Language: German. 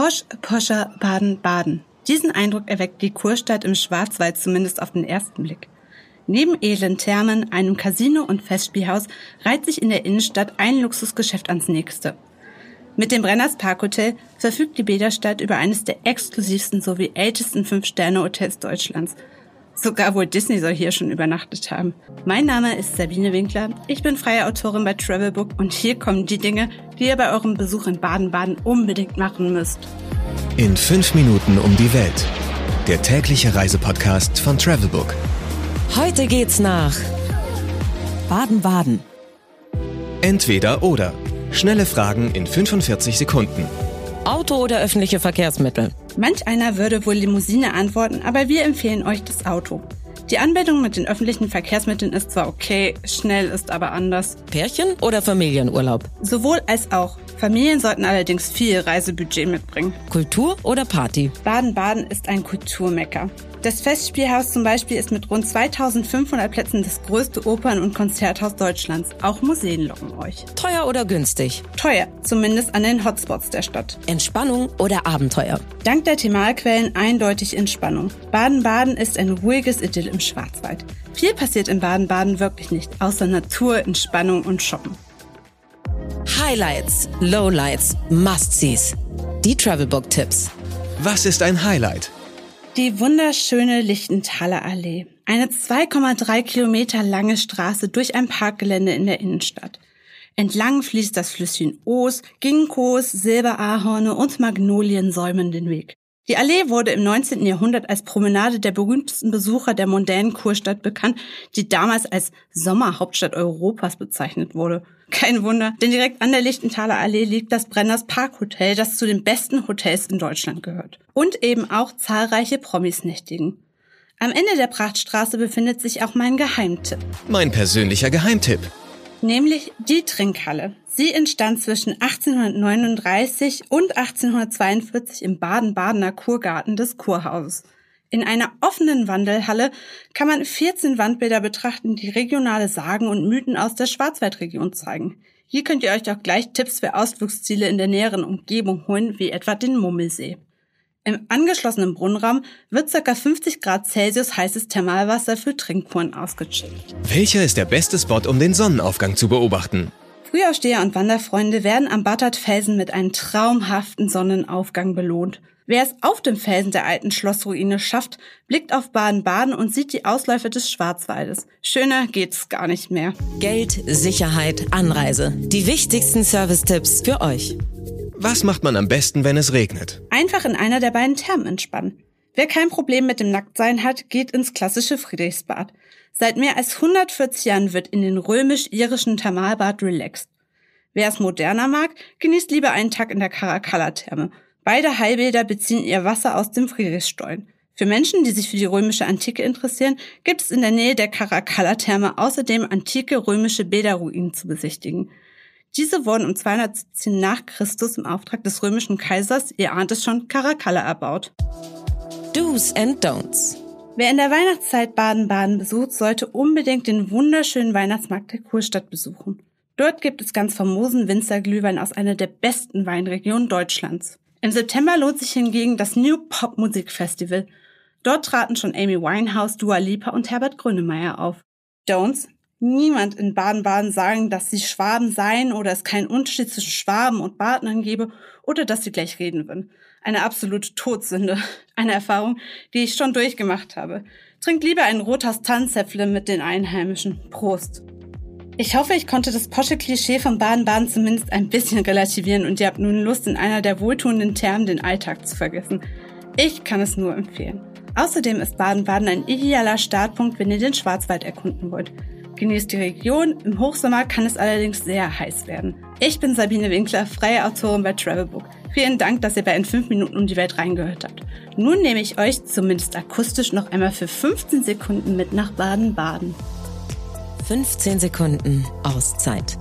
Posch, Poscher, Baden-Baden. Diesen Eindruck erweckt die Kurstadt im Schwarzwald zumindest auf den ersten Blick. Neben edlen Thermen, einem Casino und Festspielhaus reiht sich in der Innenstadt ein Luxusgeschäft ans nächste. Mit dem Brenners Parkhotel verfügt die Bäderstadt über eines der exklusivsten sowie ältesten Fünf-Sterne-Hotels Deutschlands. Sogar wohl Disney soll hier schon übernachtet haben. Mein Name ist Sabine Winkler. Ich bin freie Autorin bei Travelbook und hier kommen die Dinge, die ihr bei eurem Besuch in Baden-Baden unbedingt machen müsst. In fünf Minuten um die Welt. Der tägliche Reisepodcast von Travelbook. Heute geht's nach Baden-Baden. Entweder oder. Schnelle Fragen in 45 Sekunden. Auto oder öffentliche Verkehrsmittel? Manch einer würde wohl Limousine antworten, aber wir empfehlen euch das Auto. Die Anbindung mit den öffentlichen Verkehrsmitteln ist zwar okay, schnell ist aber anders. Pärchen oder Familienurlaub? Sowohl als auch. Familien sollten allerdings viel Reisebudget mitbringen. Kultur oder Party? Baden-Baden ist ein Kulturmecker. Das Festspielhaus zum Beispiel ist mit rund 2500 Plätzen das größte Opern- und Konzerthaus Deutschlands. Auch Museen locken euch. Teuer oder günstig? Teuer, zumindest an den Hotspots der Stadt. Entspannung oder Abenteuer? Dank der Thermalquellen eindeutig Entspannung. Baden-Baden ist ein ruhiges Idyll im Schwarzwald. Viel passiert in Baden-Baden wirklich nicht, außer Natur, Entspannung und Shoppen. Highlights, Lowlights, Must-Sees. Die Travelbook-Tipps. Was ist ein Highlight? Die wunderschöne Lichtenthaler Allee. Eine 2,3 Kilometer lange Straße durch ein Parkgelände in der Innenstadt. Entlang fließt das Flüsschen Oos, Ginkgos, Silberahorne und Magnolien säumen den Weg. Die Allee wurde im 19. Jahrhundert als Promenade der berühmtesten Besucher der modernen Kurstadt bekannt, die damals als Sommerhauptstadt Europas bezeichnet wurde. Kein Wunder, denn direkt an der Lichtenthaler Allee liegt das Brenners Parkhotel, das zu den besten Hotels in Deutschland gehört. Und eben auch zahlreiche Promis nächtigen. Am Ende der Prachtstraße befindet sich auch mein Geheimtipp. Mein persönlicher Geheimtipp. Nämlich die Trinkhalle. Sie entstand zwischen 1839 und 1842 im Baden-Badener Kurgarten des Kurhauses. In einer offenen Wandelhalle kann man 14 Wandbilder betrachten, die regionale Sagen und Mythen aus der Schwarzwaldregion zeigen. Hier könnt ihr euch auch gleich Tipps für Ausflugsziele in der näheren Umgebung holen, wie etwa den Mummelsee. Im angeschlossenen Brunnenraum wird ca. 50 Grad Celsius heißes Thermalwasser für Trinkkuren ausgeschickt. Welcher ist der beste Spot, um den Sonnenaufgang zu beobachten? Frühaufsteher und Wanderfreunde werden am Battert-Felsen mit einem traumhaften Sonnenaufgang belohnt. Wer es auf dem Felsen der alten Schlossruine schafft, blickt auf Baden-Baden und sieht die Ausläufe des Schwarzwaldes. Schöner geht's gar nicht mehr. Geld, Sicherheit, Anreise. Die wichtigsten Service-Tipps für euch. Was macht man am besten, wenn es regnet? Einfach in einer der beiden Thermen entspannen. Wer kein Problem mit dem Nacktsein hat, geht ins klassische Friedrichsbad. Seit mehr als 140 Jahren wird in den römisch-irischen Thermalbad relaxed. Wer es moderner mag, genießt lieber einen Tag in der Caracalla-Therme. Beide Heilbäder beziehen ihr Wasser aus dem Friedrichsstollen. Für Menschen, die sich für die römische Antike interessieren, gibt es in der Nähe der Caracalla-Therme außerdem antike römische Bäderruinen zu besichtigen. Diese wurden um 217 nach Christus im Auftrag des römischen Kaisers, ihr ahnt es schon, Caracalla erbaut. Do's and Don'ts. Wer in der Weihnachtszeit Baden-Baden besucht, sollte unbedingt den wunderschönen Weihnachtsmarkt der Kurstadt besuchen. Dort gibt es ganz famosen Winzerglühwein aus einer der besten Weinregionen Deutschlands. Im September lohnt sich hingegen das New Pop Musik Festival. Dort traten schon Amy Winehouse, Dua Lipa und Herbert Grönemeyer auf. Don'ts. Niemand in Baden-Baden sagen, dass sie Schwaben seien oder es keinen Unterschied zwischen Schwaben und Badnern gebe oder dass sie gleich reden würden. Eine absolute Todsünde. Eine Erfahrung, die ich schon durchgemacht habe. Trinkt lieber ein rotes Tanzäpfle mit den Einheimischen. Prost. Ich hoffe, ich konnte das posche Klischee von Baden-Baden zumindest ein bisschen relativieren und ihr habt nun Lust, in einer der wohltuenden Thermen den Alltag zu vergessen. Ich kann es nur empfehlen. Außerdem ist Baden-Baden ein idealer Startpunkt, wenn ihr den Schwarzwald erkunden wollt. Genießt die Region, im Hochsommer kann es allerdings sehr heiß werden. Ich bin Sabine Winkler, freie Autorin bei Travelbook. Vielen Dank, dass ihr bei in 5 Minuten um die Welt reingehört habt. Nun nehme ich euch zumindest akustisch noch einmal für 15 Sekunden mit nach Baden-Baden. 15 Sekunden Auszeit.